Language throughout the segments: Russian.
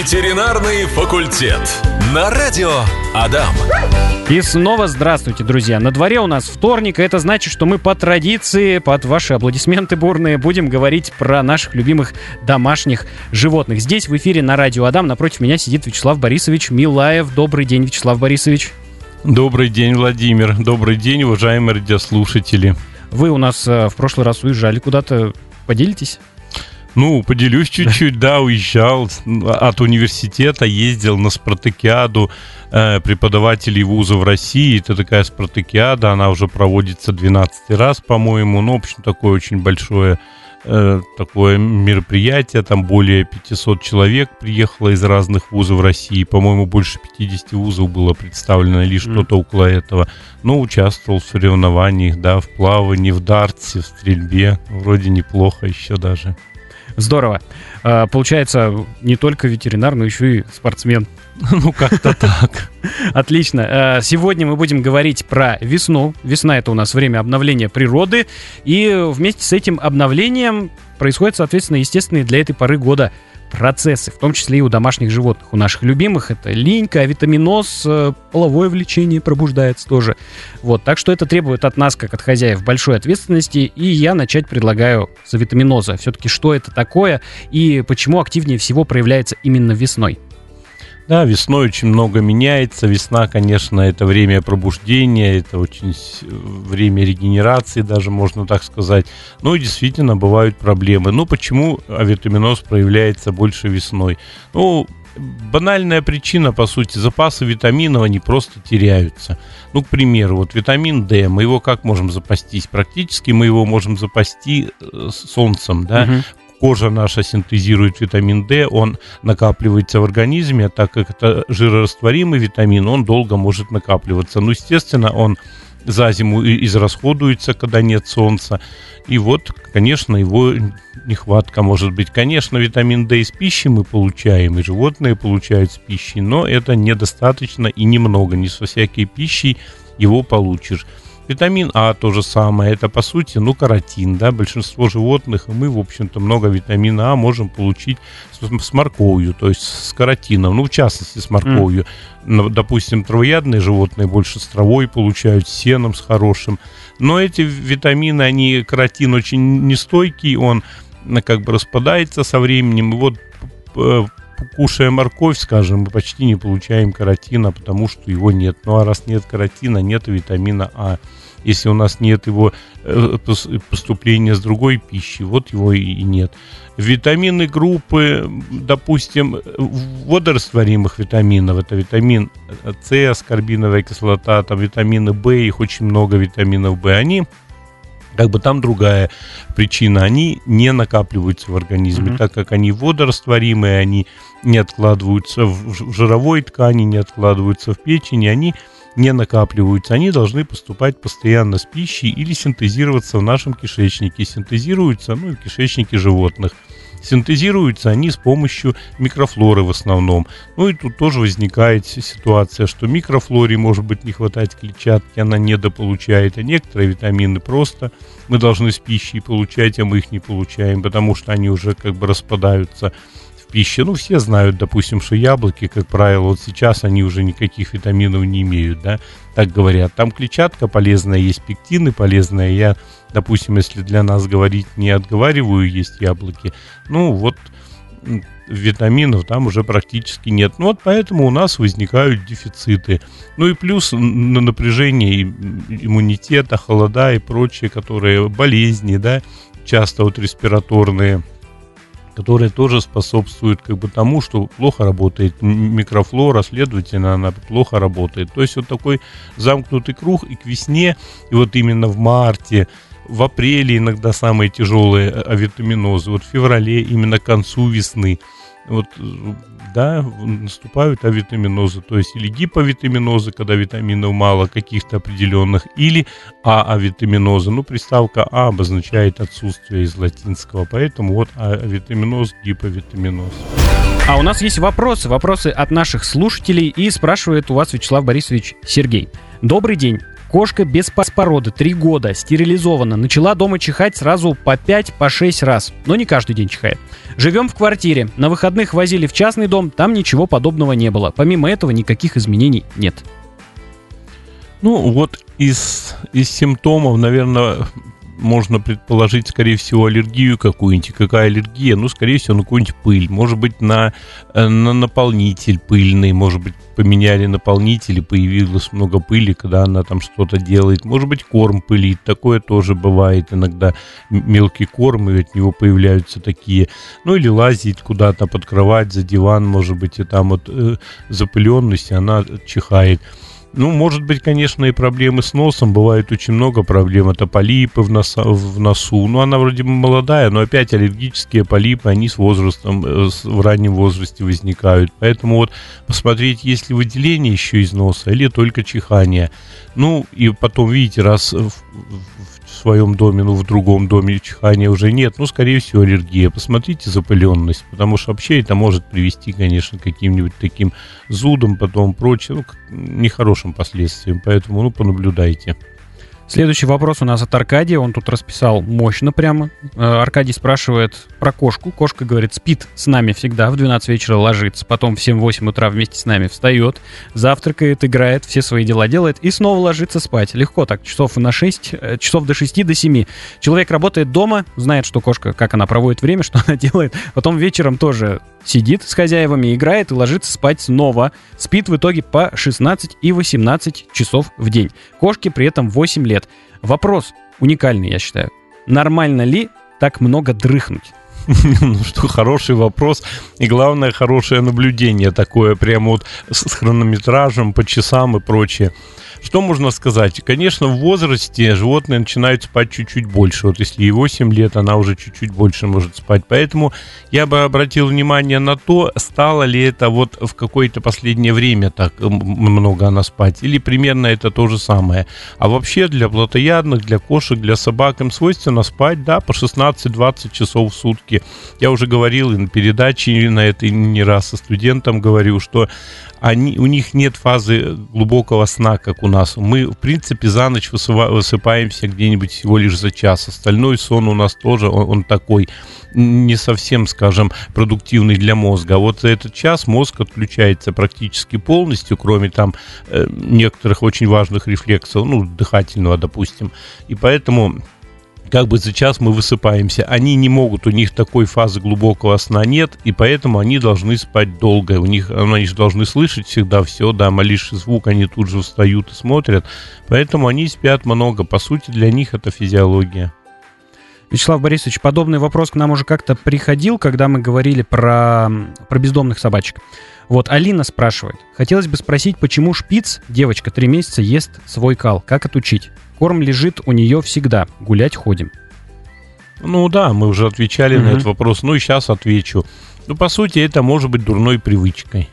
Ветеринарный факультет. На радио Адам. И снова здравствуйте, друзья. На дворе у нас вторник, и это значит, что мы по традиции, под ваши аплодисменты бурные, будем говорить про наших любимых домашних животных. Здесь в эфире на радио Адам напротив меня сидит Вячеслав Борисович Милаев. Добрый день, Вячеслав Борисович. Добрый день, Владимир. Добрый день, уважаемые радиослушатели. Вы у нас э, в прошлый раз уезжали куда-то. Поделитесь? Ну, поделюсь чуть-чуть, да, уезжал от университета, ездил на спартакиаду э, преподавателей вузов России. Это такая спартакиада, она уже проводится 12 раз, по-моему. Ну, в общем, такое очень большое э, такое мероприятие. Там более 500 человек приехало из разных вузов России. По-моему, больше 50 вузов было представлено или что-то около этого. Но участвовал в соревнованиях, да, в плавании, в дартсе, в стрельбе. Вроде неплохо еще даже. Здорово. А, получается, не только ветеринар, но еще и спортсмен. Ну, как-то так. Отлично. А, сегодня мы будем говорить про весну. Весна — это у нас время обновления природы. И вместе с этим обновлением происходят, соответственно, естественные для этой поры года процессы, в том числе и у домашних животных. У наших любимых это линька, авитаминоз, э, половое влечение пробуждается тоже. Вот, так что это требует от нас, как от хозяев, большой ответственности, и я начать предлагаю с авитаминоза. Все-таки что это такое и почему активнее всего проявляется именно весной? Да, весной очень много меняется. Весна, конечно, это время пробуждения, это очень время регенерации, даже можно так сказать. Ну и действительно бывают проблемы. Ну почему авитаминоз проявляется больше весной? Ну, банальная причина, по сути, запасы витаминов, они просто теряются. Ну, к примеру, вот витамин D, мы его как можем запастись? Практически мы его можем запасти э, солнцем, да, угу кожа наша синтезирует витамин D, он накапливается в организме, так как это жирорастворимый витамин, он долго может накапливаться. Ну, естественно, он за зиму израсходуется, когда нет солнца. И вот, конечно, его нехватка может быть. Конечно, витамин D из пищи мы получаем, и животные получают с пищей, но это недостаточно и немного. Не со всякой пищей его получишь. Витамин А то же самое, это по сути, ну, каротин, да, большинство животных, и мы, в общем-то, много витамина А можем получить с, с морковью, то есть с каротином, ну, в частности, с морковью. Mm. Допустим, травоядные животные больше с травой получают, с сеном, с хорошим. Но эти витамины, они, каротин очень нестойкий, он как бы распадается со временем, и вот кушая морковь, скажем, мы почти не получаем каротина, потому что его нет. Ну а раз нет каротина, нет витамина А если у нас нет его э, поступления с другой пищи, вот его и нет. Витамины группы, допустим, водорастворимых витаминов, это витамин С, аскорбиновая кислота, там витамины В, их очень много витаминов В, они как бы там другая причина. Они не накапливаются в организме, mm-hmm. так как они водорастворимые, они не откладываются в жировой ткани, не откладываются в печени, они не накапливаются, они должны поступать постоянно с пищей или синтезироваться в нашем кишечнике. Синтезируются, ну, в кишечнике животных. Синтезируются они с помощью микрофлоры в основном. Ну и тут тоже возникает ситуация, что микрофлоре может быть не хватать клетчатки, она недополучает, а некоторые витамины просто мы должны с пищей получать, а мы их не получаем, потому что они уже как бы распадаются пищи. Ну, все знают, допустим, что яблоки, как правило, вот сейчас они уже никаких витаминов не имеют, да, так говорят. Там клетчатка полезная, есть пектины полезные. Я, допустим, если для нас говорить, не отговариваю есть яблоки, ну, вот витаминов там уже практически нет. Ну вот поэтому у нас возникают дефициты. Ну и плюс на напряжение иммунитета, холода и прочие, которые болезни, да, часто вот респираторные которые тоже способствуют как бы тому, что плохо работает микрофлора, следовательно, она плохо работает. То есть вот такой замкнутый круг и к весне, и вот именно в марте, в апреле иногда самые тяжелые авитаминозы, вот в феврале, именно к концу весны – вот, да, наступают авитаминозы, то есть или гиповитаминозы, когда витаминов мало каких-то определенных, или А-авитаминозы. Ну, приставка А обозначает отсутствие из латинского, поэтому вот авитаминоз, гиповитаминоз. А у нас есть вопросы, вопросы от наших слушателей, и спрашивает у вас Вячеслав Борисович Сергей. Добрый день. Кошка без породы, три года, стерилизована. Начала дома чихать сразу по 5 по 6 раз, но не каждый день чихает. Живем в квартире. На выходных возили в частный дом, там ничего подобного не было. Помимо этого никаких изменений нет. Ну, вот из, из симптомов, наверное, можно предположить, скорее всего, аллергию какую-нибудь. Какая аллергия? Ну, скорее всего, на какую-нибудь пыль. Может быть, на, э, на наполнитель пыльный. Может быть, поменяли наполнитель и появилось много пыли, когда она там что-то делает. Может быть, корм пылит. Такое тоже бывает иногда. Мелкий корм, и от него появляются такие. Ну, или лазить куда-то под кровать, за диван, может быть, и там вот э, запыленность, она чихает. Ну, может быть, конечно, и проблемы с носом. Бывает очень много проблем. Это полипы в, носа, в носу. Ну, она вроде бы молодая, но опять аллергические полипы, они с возрастом, э, в раннем возрасте возникают. Поэтому вот посмотреть, есть ли выделение еще из носа или только чихание. Ну, и потом, видите, раз в, своем доме, ну, в другом доме чихания уже нет, ну, скорее всего, аллергия. Посмотрите запыленность, потому что вообще это может привести, конечно, к каким-нибудь таким зудом, потом прочее, ну, к нехорошим последствиям. Поэтому, ну, понаблюдайте. Следующий вопрос у нас от Аркадия. Он тут расписал мощно прямо. Э, Аркадий спрашивает про кошку. Кошка, говорит, спит с нами всегда. В 12 вечера ложится. Потом в 7-8 утра вместе с нами встает. Завтракает, играет, все свои дела делает. И снова ложится спать. Легко так. Часов на 6, э, часов до 6, до 7. Человек работает дома, знает, что кошка, как она проводит время, что она делает. Потом вечером тоже сидит с хозяевами, играет и ложится спать снова. Спит в итоге по 16 и 18 часов в день. Кошке при этом 8 лет. Вопрос уникальный, я считаю. Нормально ли так много дрыхнуть? Ну что, хороший вопрос. И главное, хорошее наблюдение такое, прямо вот с хронометражем по часам и прочее. Что можно сказать? Конечно, в возрасте животные начинают спать чуть-чуть больше. Вот если ей 8 лет, она уже чуть-чуть больше может спать. Поэтому я бы обратил внимание на то, стало ли это вот в какое-то последнее время так много она спать. Или примерно это то же самое. А вообще для плотоядных, для кошек, для собак им свойственно спать, да, по 16-20 часов в сутки. Я уже говорил и на передаче на этой не раз со студентом говорю, что они, у них нет фазы глубокого сна, как у нас. Мы, в принципе, за ночь высыпаемся где-нибудь всего лишь за час. Остальной сон у нас тоже, он, он такой не совсем, скажем, продуктивный для мозга. Вот за этот час мозг отключается практически полностью, кроме там э, некоторых очень важных рефлексов, ну, дыхательного, допустим. И поэтому как бы за час мы высыпаемся. Они не могут, у них такой фазы глубокого сна нет, и поэтому они должны спать долго. У них, ну, они же должны слышать всегда все, да, малейший звук, они тут же встают и смотрят. Поэтому они спят много. По сути, для них это физиология. Вячеслав Борисович, подобный вопрос к нам уже как-то приходил, когда мы говорили про, про бездомных собачек. Вот Алина спрашивает. Хотелось бы спросить, почему шпиц, девочка, три месяца, ест свой кал? Как отучить? Корм лежит у нее всегда. Гулять ходим. Ну да, мы уже отвечали угу. на этот вопрос. Ну и сейчас отвечу. Ну, по сути, это может быть дурной привычкой.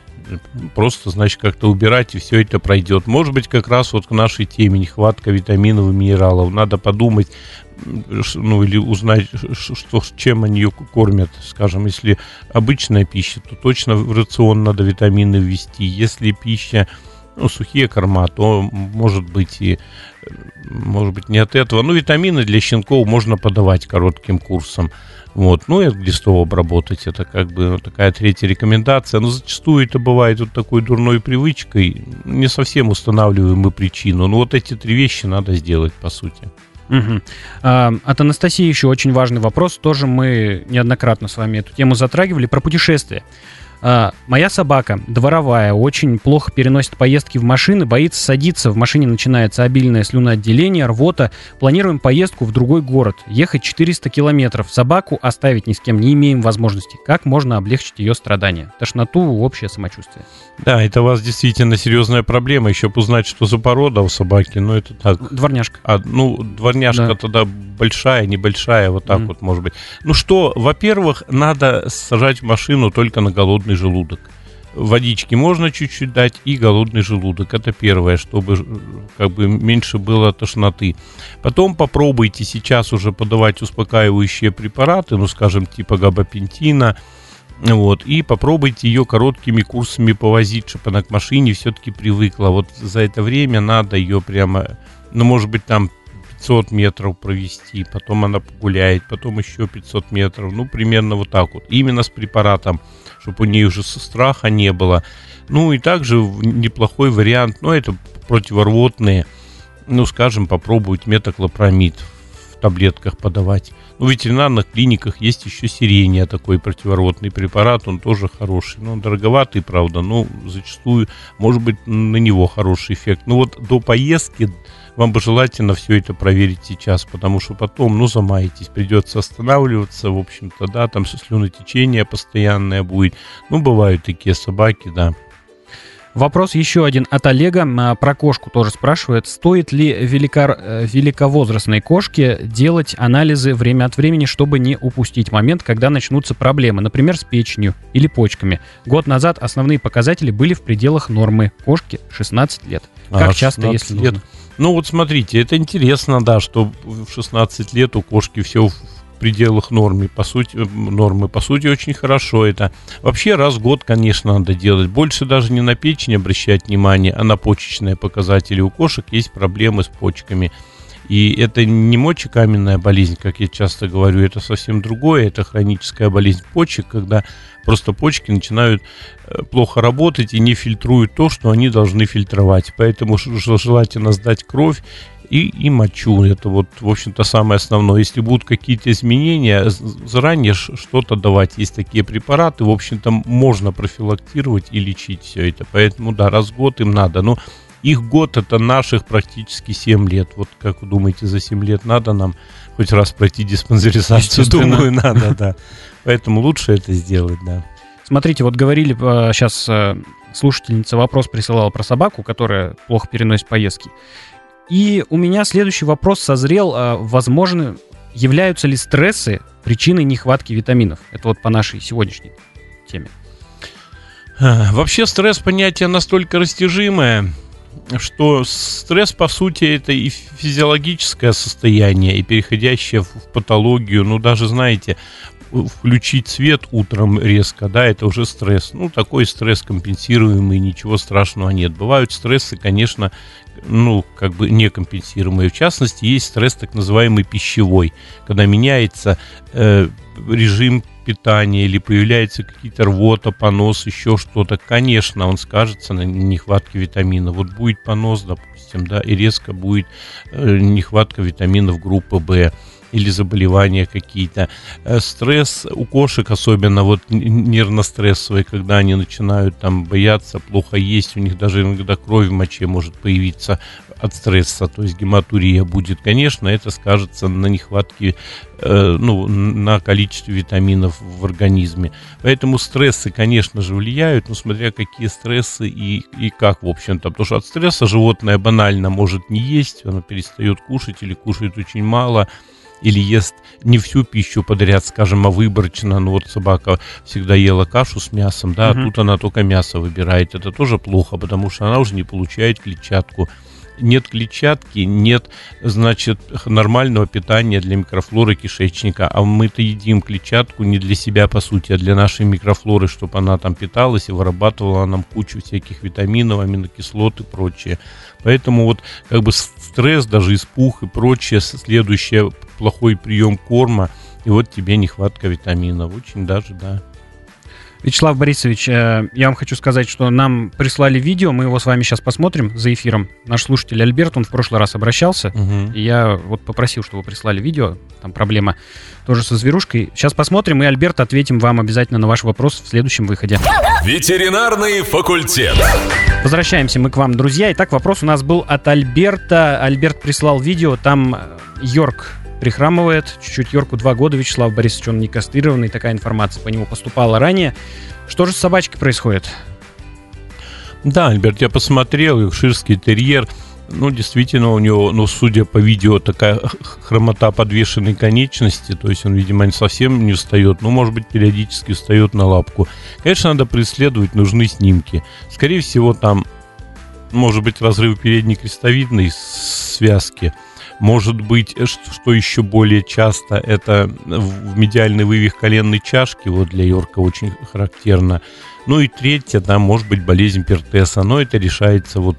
Просто, значит, как-то убирать, и все это пройдет. Может быть, как раз вот к нашей теме нехватка витаминов и минералов. Надо подумать, ну, или узнать, что, чем они ее кормят. Скажем, если обычная пища, то точно в рацион надо витамины ввести. Если пища ну, сухие корма, то может быть и может быть не от этого. Ну, витамины для щенков можно подавать коротким курсом. Вот. Ну и от глистов обработать. Это как бы ну, такая третья рекомендация. Но зачастую это бывает вот такой дурной привычкой. Не совсем устанавливаем мы причину. Но вот эти три вещи надо сделать, по сути. Угу. От Анастасии еще очень важный вопрос. Тоже мы неоднократно с вами эту тему затрагивали про путешествия. А, моя собака, дворовая, очень плохо переносит поездки в машины, боится садиться, в машине начинается обильное слюноотделение, рвота. Планируем поездку в другой город, ехать 400 километров. Собаку оставить ни с кем не имеем возможности. Как можно облегчить ее страдания? Тошноту, общее самочувствие. Да, это у вас действительно серьезная проблема. Еще узнать, что за порода у собаки, ну это так. Дворняжка. А, ну, дворняжка да. тогда большая, небольшая, вот так mm. вот может быть. Ну что, во-первых, надо сажать машину только на голодный желудок. Водички можно чуть-чуть дать и голодный желудок. Это первое, чтобы как бы меньше было тошноты. Потом попробуйте сейчас уже подавать успокаивающие препараты, ну, скажем, типа габапентина, вот, и попробуйте ее короткими курсами повозить, чтобы она к машине все-таки привыкла. Вот за это время надо ее прямо ну, может быть, там 500 метров провести, потом она погуляет, потом еще 500 метров, ну, примерно вот так вот. Именно с препаратом, чтобы у нее уже страха не было. Ну, и также неплохой вариант, ну, это противорвотные, ну, скажем, попробовать метоклопромид в таблетках подавать. Ну, в ветеринарных клиниках есть еще сирения, такой противорвотный препарат, он тоже хороший. Ну, дороговатый, правда, но зачастую, может быть, на него хороший эффект. Ну, вот до поездки вам бы желательно все это проверить сейчас, потому что потом, ну, замаетесь, придется останавливаться, в общем-то, да, там слюнотечение постоянное будет. Ну, бывают такие собаки, да. Вопрос еще один от Олега. А, про кошку тоже спрашивает. Стоит ли велика... Э, великовозрастной кошке делать анализы время от времени, чтобы не упустить момент, когда начнутся проблемы, например, с печенью или почками? Год назад основные показатели были в пределах нормы. Кошке 16 лет. Как а, часто, если лет? нужно? Ну вот смотрите, это интересно, да, что в 16 лет у кошки все пределах нормы, по сути, э, нормы, по сути, очень хорошо это. Вообще раз в год, конечно, надо делать. Больше даже не на печень обращать внимание, а на почечные показатели. У кошек есть проблемы с почками. И это не мочекаменная болезнь, как я часто говорю, это совсем другое. Это хроническая болезнь почек, когда просто почки начинают э, плохо работать и не фильтруют то, что они должны фильтровать. Поэтому желательно сдать кровь и, и мочу. Это вот, в общем-то, самое основное. Если будут какие-то изменения, заранее что-то давать. Есть такие препараты, в общем-то, можно профилактировать и лечить все это. Поэтому, да, раз в год им надо. Но их год это наших практически 7 лет. Вот как вы думаете, за 7 лет надо нам хоть раз пройти диспансеризацию? Думаю, надо, да. Поэтому лучше это сделать, да. Смотрите, вот говорили сейчас э, э, слушательница вопрос присылала про собаку, которая плохо переносит поездки. И у меня следующий вопрос созрел. А, возможно, являются ли стрессы причиной нехватки витаминов? Это вот по нашей сегодняшней теме. Вообще стресс понятие настолько растяжимое, что стресс, по сути, это и физиологическое состояние, и переходящее в патологию. Ну, даже, знаете, включить свет утром резко, да, это уже стресс. Ну, такой стресс компенсируемый, ничего страшного нет. Бывают стрессы, конечно, ну, как бы некомпенсируемые. В частности, есть стресс так называемый пищевой, когда меняется э, режим питания или появляются какие-то рвота, понос, еще что-то. Конечно, он скажется на нехватке витамина. Вот будет понос, допустим, да, и резко будет э, нехватка витаминов группы В или заболевания какие-то. Э, стресс у кошек, особенно вот нервно-стрессовый, когда они начинают там бояться, плохо есть, у них даже иногда кровь в моче может появиться от стресса, то есть гематурия будет, конечно, это скажется на нехватке, э, ну, на количестве витаминов в организме. Поэтому стрессы, конечно же, влияют, но смотря какие стрессы и, и как, в общем-то. Потому что от стресса животное банально может не есть, оно перестает кушать или кушает очень мало, или ест не всю пищу подряд, скажем, а выборочно. Ну вот собака всегда ела кашу с мясом, да, угу. а тут она только мясо выбирает. Это тоже плохо, потому что она уже не получает клетчатку. Нет клетчатки, нет, значит, нормального питания для микрофлоры кишечника. А мы-то едим клетчатку не для себя, по сути, а для нашей микрофлоры, чтобы она там питалась и вырабатывала нам кучу всяких витаминов, аминокислот и прочее. Поэтому вот как бы стресс, даже испух и прочее, следующее плохой прием корма, и вот тебе нехватка витаминов. Очень даже, да. Вячеслав Борисович, э, я вам хочу сказать, что нам прислали видео, мы его с вами сейчас посмотрим за эфиром. Наш слушатель Альберт, он в прошлый раз обращался, угу. и я вот попросил, чтобы прислали видео, там проблема тоже со зверушкой. Сейчас посмотрим, и Альберт ответим вам обязательно на ваш вопрос в следующем выходе. Ветеринарный факультет. Возвращаемся мы к вам, друзья. Итак, вопрос у нас был от Альберта. Альберт прислал видео, там э, Йорк прихрамывает. Чуть-чуть Йорку два года, Вячеслав Борисович, он не кастрированный, такая информация по нему поступала ранее. Что же с собачкой происходит? Да, Альберт, я посмотрел, ширский терьер, ну, действительно, у него, ну, судя по видео, такая хромота подвешенной конечности, то есть он, видимо, совсем не встает, ну, может быть, периодически встает на лапку. Конечно, надо преследовать, нужны снимки. Скорее всего, там может быть разрыв передней крестовидной связки – может быть, э, что еще более часто, это в медиальный вывих коленной чашки, вот для Йорка очень характерно. Ну и третье, да, может быть болезнь Пертеса, но это решается вот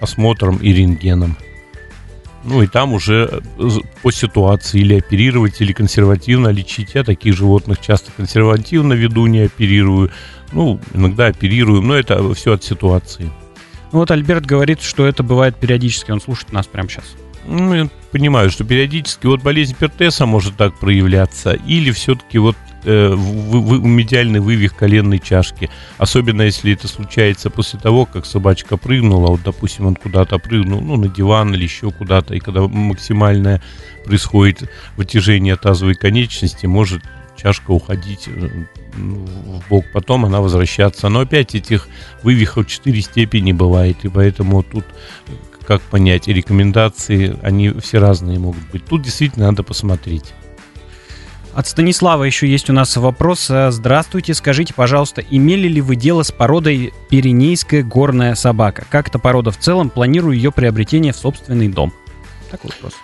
осмотром и рентгеном. Ну и там уже э, по ситуации или оперировать, или консервативно лечить. Я таких животных часто консервативно веду, не оперирую. Ну, иногда оперирую, но это все от ситуации. Ну вот Альберт говорит, что это бывает периодически. Он слушает нас прямо сейчас. Ну, я понимаю, что периодически вот болезнь Пертеса может так проявляться, или все-таки вот э, вы, вы, медиальный вывих коленной чашки. Особенно если это случается после того, как собачка прыгнула, вот, допустим, он куда-то прыгнул, ну, на диван или еще куда-то, и когда максимальное происходит вытяжение тазовой конечности, может чашка уходить э, в бок, потом она возвращаться. Но опять этих вывихов 4 степени бывает, и поэтому тут как понять, и рекомендации, они все разные могут быть. Тут действительно надо посмотреть. От Станислава еще есть у нас вопрос. Здравствуйте, скажите, пожалуйста, имели ли вы дело с породой Пиренейская горная собака? Как эта порода в целом? Планирую ее приобретение в собственный дом. Такой вопрос.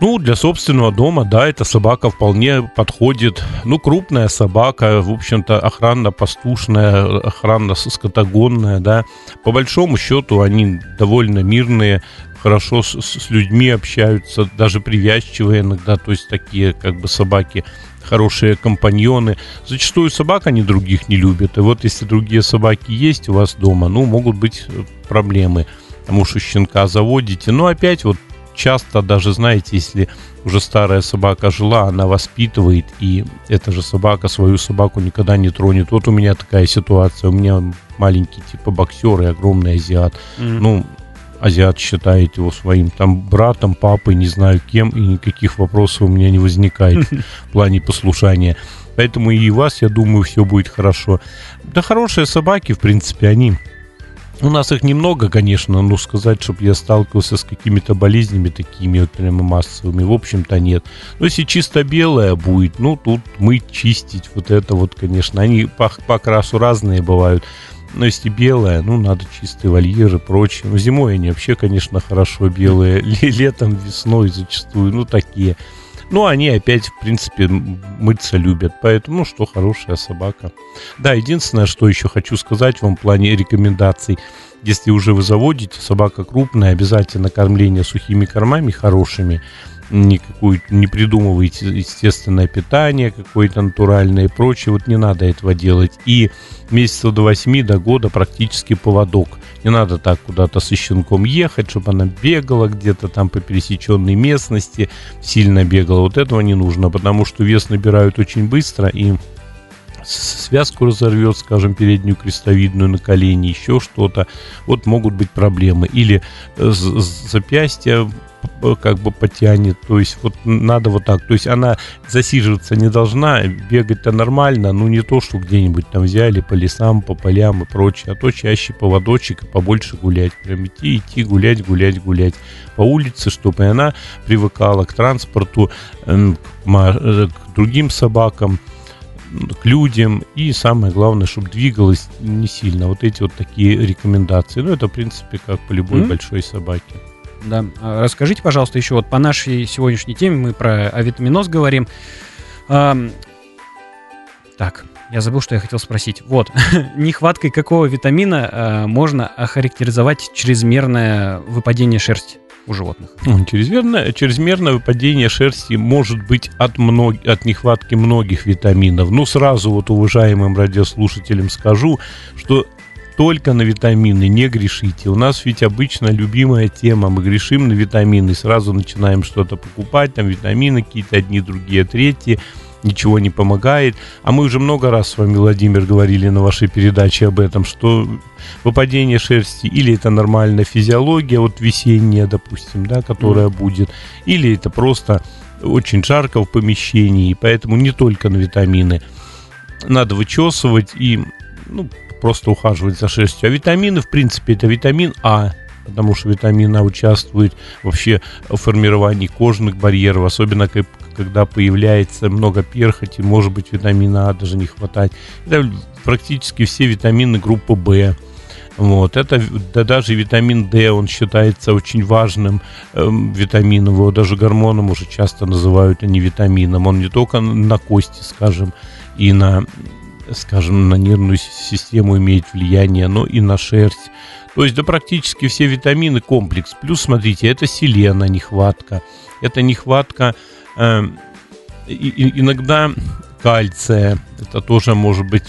Ну, для собственного дома, да, эта собака вполне подходит. Ну, крупная собака, в общем-то, охранно-пастушная, охранно-скотогонная, да. По большому счету они довольно мирные, хорошо с, с людьми общаются, даже привязчивые иногда, то есть такие как бы собаки хорошие компаньоны. Зачастую собак они других не любят. И вот если другие собаки есть у вас дома, ну, могут быть проблемы. Потому что щенка заводите. Но опять вот часто даже, знаете, если уже старая собака жила, она воспитывает, и эта же собака свою собаку никогда не тронет. Вот у меня такая ситуация. У меня маленький типа боксер и огромный азиат. Mm-hmm. Ну, азиат считает его своим там братом, папой, не знаю кем, и никаких вопросов у меня не возникает в плане послушания. Поэтому и у вас, я думаю, все будет хорошо. Да хорошие собаки, в принципе, они у нас их немного, конечно, но сказать, чтобы я сталкивался с какими-то болезнями такими вот прямо массовыми, в общем-то нет. Но если чисто белая будет, ну тут мыть, чистить, вот это вот, конечно, они по, по окрасу разные бывают. Но если белая, ну, надо чистые вольеры и прочее. Ну, зимой они вообще, конечно, хорошо белые. Летом, весной зачастую, ну, такие. Ну, они опять, в принципе, мыться любят. Поэтому, что хорошая собака. Да, единственное, что еще хочу сказать вам в плане рекомендаций. Если уже вы заводите, собака крупная, обязательно кормление сухими кормами хорошими никакую, не придумывайте естественное питание какое-то натуральное и прочее, вот не надо этого делать. И месяца до 8 до года практически поводок. Не надо так куда-то со щенком ехать, чтобы она бегала где-то там по пересеченной местности, сильно бегала. Вот этого не нужно, потому что вес набирают очень быстро и связку разорвет, скажем, переднюю крестовидную на колени, еще что-то, вот могут быть проблемы. Или э, запястье как бы потянет, то есть вот надо вот так, то есть она засиживаться не должна, бегать-то нормально, но не то, что где-нибудь там взяли по лесам, по полям и прочее, а то чаще поводочек и побольше гулять, прям идти, идти, гулять, гулять, гулять по улице, чтобы она привыкала к транспорту, э, к другим собакам, к людям и самое главное, чтобы двигалась не сильно. Вот эти вот такие рекомендации. Ну, это, в принципе, как по любой mm-hmm. большой собаке. Да. А расскажите, пожалуйста, еще вот по нашей сегодняшней теме мы про авитаминоз говорим. Так, я забыл, что я хотел спросить. Вот, нехваткой какого витамина а, можно охарактеризовать чрезмерное выпадение шерсти? у животных. Чрезмерное, чрезмерное выпадение шерсти может быть от, мног, от нехватки многих витаминов. Ну, сразу вот уважаемым радиослушателям скажу, что только на витамины, не грешите. У нас ведь обычно любимая тема, мы грешим на витамины, сразу начинаем что-то покупать, там витамины какие-то, одни, другие, третьи, ничего не помогает. А мы уже много раз с вами, Владимир, говорили на вашей передаче об этом, что выпадение шерсти или это нормальная физиология, вот весенняя, допустим, да, которая mm. будет, или это просто очень жарко в помещении, поэтому не только на витамины. Надо вычесывать и ну, просто ухаживать за шерстью. А витамины, в принципе, это витамин А, потому что витамин А участвует вообще в формировании кожных барьеров, особенно когда появляется много перхоти, может быть витамина А даже не хватать. Это практически все витамины группы В. Вот, это да, даже витамин D, он считается очень важным э, витамином, его даже гормоном уже часто называют, а не витамином. Он не только на кости, скажем, и на скажем, на нервную систему имеет влияние, но и на шерсть. То есть, да практически все витамины комплекс. Плюс, смотрите, это селена нехватка, это нехватка э, и, иногда кальция, это тоже может быть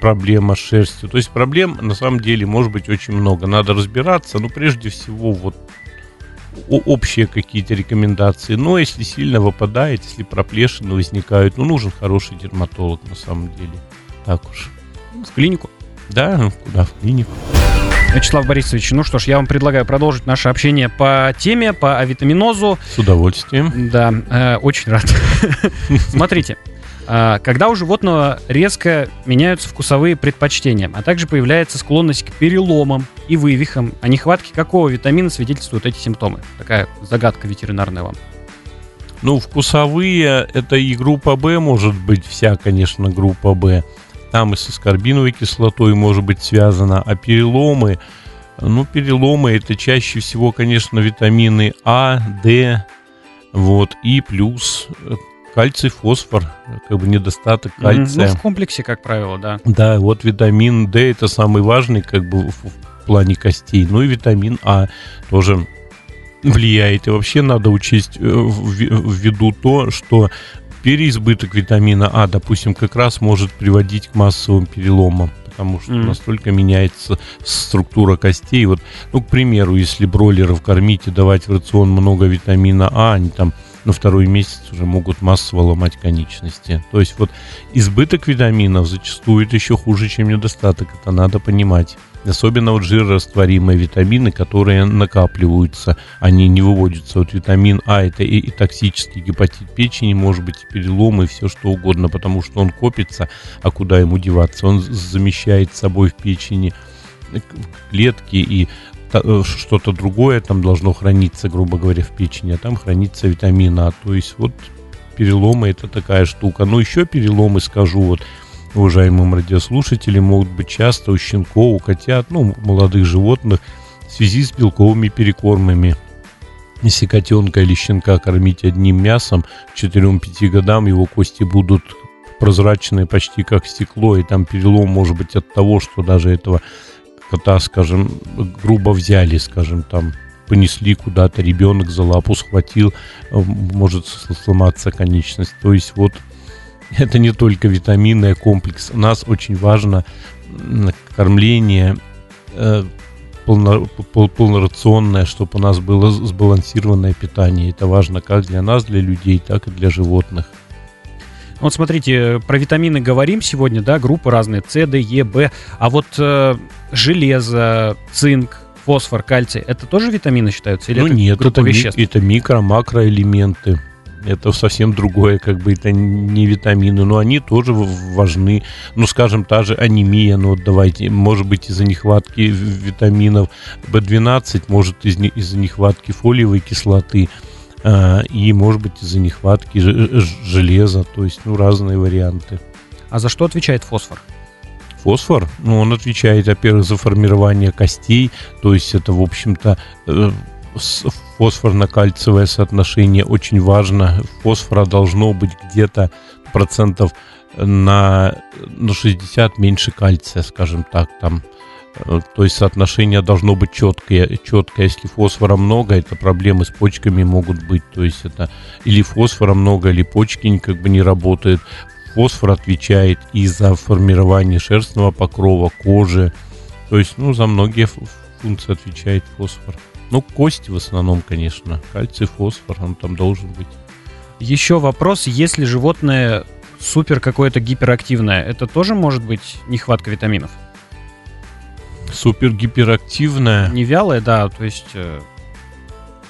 проблема с шерстью. То есть проблем на самом деле может быть очень много. Надо разбираться, но прежде всего вот общие какие-то рекомендации. Но если сильно выпадает, если проплешины возникают, ну нужен хороший дерматолог на самом деле. Так уж. В клинику? Да, куда в клинику. Вячеслав Борисович, ну что ж, я вам предлагаю продолжить наше общение по теме, по авитаминозу. С удовольствием. Да, э, очень рад. Смотрите, э, когда у животного резко меняются вкусовые предпочтения, а также появляется склонность к переломам и вывихам, о нехватке какого витамина свидетельствуют эти симптомы? Такая загадка ветеринарная вам. Ну, вкусовые, это и группа Б может быть, вся, конечно, группа Б там и с аскорбиновой кислотой может быть связано, а переломы, ну, переломы это чаще всего, конечно, витамины А, Д, вот, и плюс э, кальций, фосфор, как бы недостаток кальция. Ну, в комплексе, как правило, да. Да, вот витамин D это самый важный, как бы, в, плане костей. Ну и витамин А тоже влияет. И вообще надо учесть э, в виду то, что переизбыток витамина А, допустим, как раз может приводить к массовым переломам потому что mm. настолько меняется структура костей. Вот, ну, к примеру, если бройлеров кормить и давать в рацион много витамина А, они там на второй месяц уже могут массово ломать конечности. То есть вот избыток витаминов зачастую это еще хуже, чем недостаток. Это надо понимать. Особенно вот жирорастворимые витамины, которые накапливаются, они не выводятся. Вот витамин А это и, и токсический гепатит печени, может быть, и переломы, и все что угодно, потому что он копится, а куда ему деваться? Он замещает собой в печени клетки и Э, что-то другое там должно храниться, грубо говоря, в печени, а там хранится витамин А. То есть вот переломы это такая штука. Но еще переломы, скажу, вот уважаемым радиослушателям, могут быть часто у щенков, у котят, ну, молодых животных в связи с белковыми перекормами. Если котенка или щенка кормить одним мясом, к 4-5 годам его кости будут прозрачные почти как стекло, и там перелом может быть от того, что даже этого кота, скажем, грубо взяли, скажем, там понесли куда-то, ребенок за лапу схватил, может сломаться конечность. То есть вот это не только витаминный комплекс. У нас очень важно кормление э, полно, полнорационное, чтобы у нас было сбалансированное питание. Это важно как для нас, для людей, так и для животных. Вот смотрите, про витамины говорим сегодня, да, группы разные, С, Д, Е, Б. А вот э, железо, цинк, фосфор, кальций, это тоже витамины считаются? Или ну это нет, это, веществ? это микро, макроэлементы. Это совсем другое, как бы это не витамины, но они тоже важны. Ну, скажем, та же анемия, ну вот давайте, может быть из-за нехватки витаминов В12, может из- из-за нехватки фолиевой кислоты. А, и, может быть, из-за нехватки железа, то есть, ну, разные варианты. А за что отвечает фосфор? Фосфор, ну, он отвечает, во-первых, за формирование костей, то есть это, в общем-то, э, фосфорно-кальциевое соотношение очень важно. Фосфора должно быть где-то процентов на, на 60 меньше кальция, скажем так, там Э, то есть соотношение должно быть четкое. четкое. Если фосфора много, это проблемы с почками могут быть. То есть это или фосфора много, или почки как бы не работают. Фосфор отвечает и за формирование шерстного покрова, кожи. То есть, ну, за многие функции отвечает фосфор. Ну, кости в основном, конечно. Кальций, фосфор, он там должен быть. Еще вопрос, если животное супер какое-то гиперактивное, это тоже может быть нехватка витаминов? Супер гиперактивная. Не вялая, да, то есть э,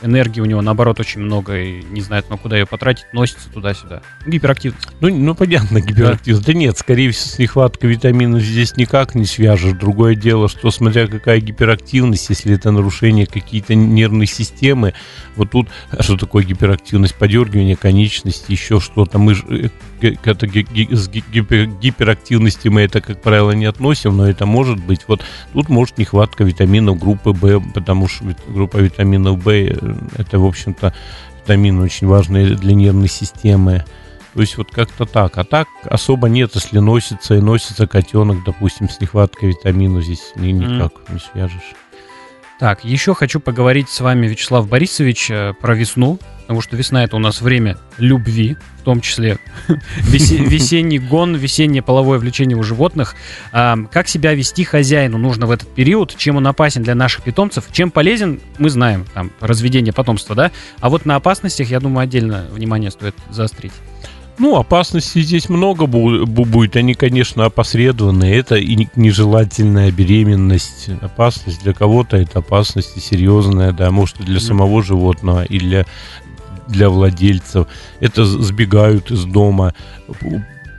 энергии у него, наоборот, очень много, и не знает, ну, куда ее потратить, носится туда-сюда. Гиперактивность. Ну, ну понятно, гиперактивность. Да. да нет, скорее всего, с нехваткой витаминов здесь никак не свяжешь. Другое дело, что смотря какая гиперактивность, если это нарушение какие-то нервной системы, вот тут, а что такое гиперактивность? Подергивание конечности, еще что-то. Мы же э, это, с гипер, гиперактивности мы это, как правило, не относим, но это может быть. Вот тут может нехватка витаминов группы В, потому что группа витаминов В это, в общем-то, витамины очень важные для нервной системы. То есть вот как-то так. А так особо нет, если носится и носится котенок, допустим, с нехваткой витамина, здесь ни, никак mm. не свяжешь. Так, еще хочу поговорить с вами, Вячеслав Борисович, э, про весну, потому что весна это у нас время любви, в том числе весенний гон, весеннее половое влечение у животных. А, как себя вести хозяину нужно в этот период, чем он опасен для наших питомцев, чем полезен, мы знаем, там, разведение потомства, да, а вот на опасностях, я думаю, отдельно внимание стоит заострить. Ну, опасностей здесь много будет. Они, конечно, опосредованные. Это и нежелательная беременность. Опасность для кого-то это опасность серьезная, да, может, и для самого животного, и для, для владельцев. Это сбегают из дома.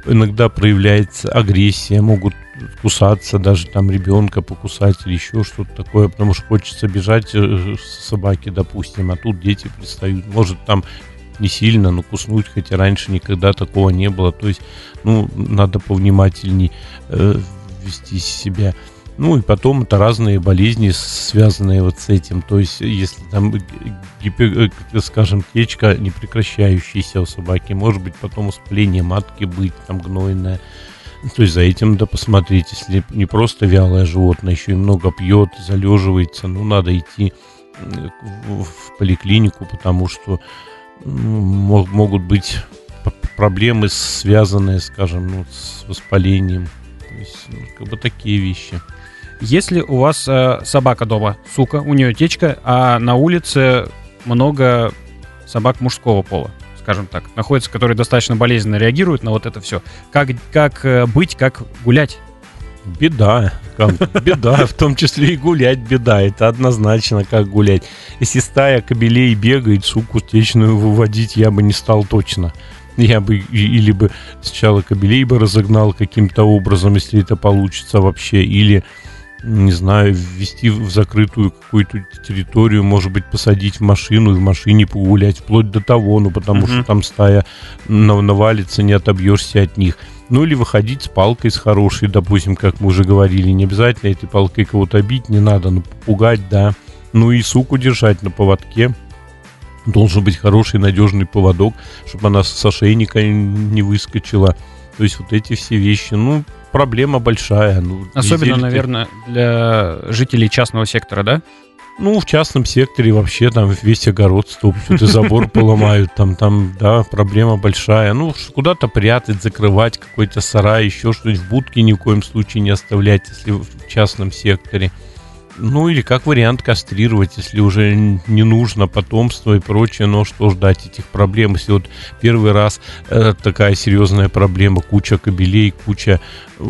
Иногда проявляется агрессия, могут кусаться, даже там ребенка покусать или еще что-то такое, потому что хочется бежать э, собаки, допустим, а тут дети пристают. Может там не сильно, но куснуть, хотя раньше никогда такого не было. То есть, ну, надо повнимательней э, вести себя. Ну и потом это разные болезни, связанные вот с этим. То есть, если там, гипер, э, скажем, течка не прекращающаяся у собаки, может быть потом воспаление матки быть, там гнойное. То есть за этим надо посмотреть, если не просто вялое животное, еще и много пьет, залеживается, ну надо идти в поликлинику, потому что могут быть проблемы, связанные, скажем, ну, с воспалением. То есть, ну, как бы такие вещи. Если у вас э, собака дома, сука, у нее течка, а на улице много собак мужского пола, скажем так, находятся, которые достаточно болезненно реагируют на вот это все. Как, как э, быть, как гулять? Беда. Беда, в том числе и гулять беда. Это однозначно как гулять. Если стая кобелей бегает, суку течную выводить я бы не стал точно. Я бы или бы сначала кобелей бы разогнал каким-то образом, если это получится вообще, или не знаю, ввести в закрытую какую-то территорию, может быть, посадить в машину и в машине погулять, вплоть до того, ну, потому uh-huh. что там стая навалится, не отобьешься от них. Ну или выходить с палкой с хорошей, допустим, как мы уже говорили. Не обязательно этой палкой кого-то бить, не надо, но попугать, да. Ну и суку держать на поводке. Должен быть хороший, надежный поводок, чтобы она с ошейника не выскочила. То есть вот эти все вещи, ну, проблема большая. Ну, Особенно, наверное, для жителей частного сектора, да? Ну, в частном секторе вообще там весь огород стопчут и забор поломают. Там, там, да, проблема большая. Ну, куда-то прятать, закрывать какой-то сарай, еще что-нибудь в будке ни в коем случае не оставлять, если в частном секторе. Ну или как вариант кастрировать, если уже не нужно потомство и прочее, но что ждать этих проблем, если вот первый раз э, такая серьезная проблема, куча кабелей, куча э,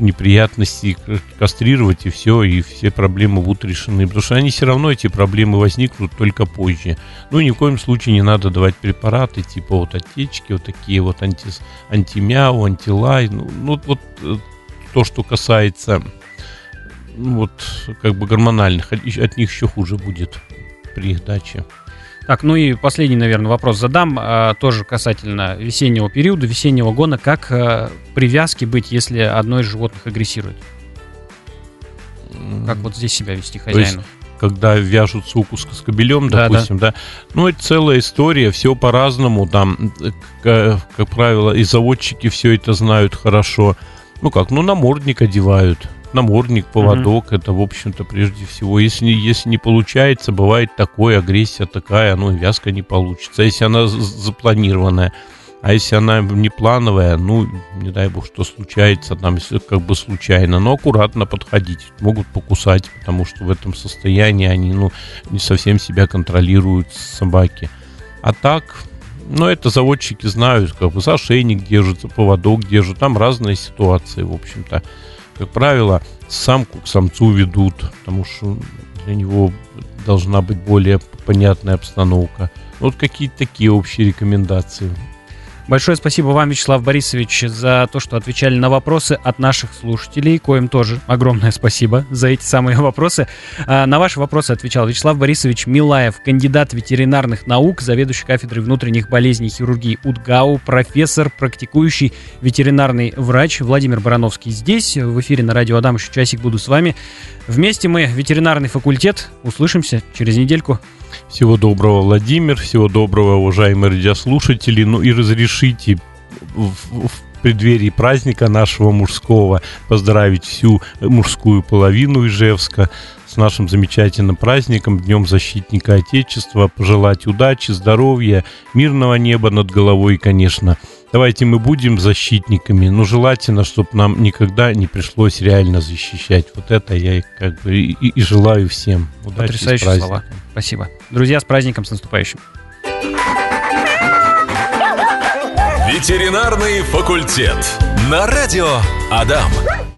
неприятностей, кастрировать и все, и все проблемы будут решены, потому что они все равно, эти проблемы возникнут только позже. Ну ни в коем случае не надо давать препараты типа вот отечки, вот такие вот анти, антимяу, антилай, ну, ну вот э, то, что касается вот как бы гормональных, от них еще хуже будет при их даче. Так, ну и последний, наверное, вопрос задам, а, тоже касательно весеннего периода, весеннего гона. Как а, привязки быть, если одно из животных агрессирует? Как вот здесь себя вести хозяину? когда вяжут суку с кобелем, да, допустим, да. да. Ну, это целая история, все по-разному. Там, как, как правило, и заводчики все это знают хорошо. Ну как, ну намордник одевают намордник, поводок, mm-hmm. это, в общем-то, прежде всего. Если, если не получается, бывает такое, агрессия такая, ну, вязка не получится. Если она запланированная, а если она не плановая, ну, не дай бог, что случается, там, если как бы случайно, но аккуратно подходить, могут покусать, потому что в этом состоянии они, ну, не совсем себя контролируют собаки. А так, ну, это заводчики знают, как бы за ошейник держится, поводок держит, там разные ситуации, в общем-то как правило, самку к самцу ведут, потому что для него должна быть более понятная обстановка. Вот какие-то такие общие рекомендации. Большое спасибо вам, Вячеслав Борисович, за то, что отвечали на вопросы от наших слушателей, коим тоже огромное спасибо за эти самые вопросы. А, на ваши вопросы отвечал Вячеслав Борисович Милаев, кандидат ветеринарных наук, заведующий кафедрой внутренних болезней хирургии УДГАУ, профессор, практикующий ветеринарный врач Владимир Барановский здесь, в эфире на радио Адам, еще часик буду с вами. Вместе мы ветеринарный факультет. Услышимся через недельку. Всего доброго, Владимир. Всего доброго, уважаемые радиослушатели. Ну и разрешите в, в преддверии праздника нашего мужского поздравить всю мужскую половину Ижевска с нашим замечательным праздником, Днем Защитника Отечества, пожелать удачи, здоровья, мирного неба над головой, конечно. Давайте мы будем защитниками, но желательно, чтобы нам никогда не пришлось реально защищать. Вот это я как бы и, и желаю всем. Удачи Потрясающие слова. Спасибо. Друзья, с праздником, с наступающим. Ветеринарный факультет. На радио Адам.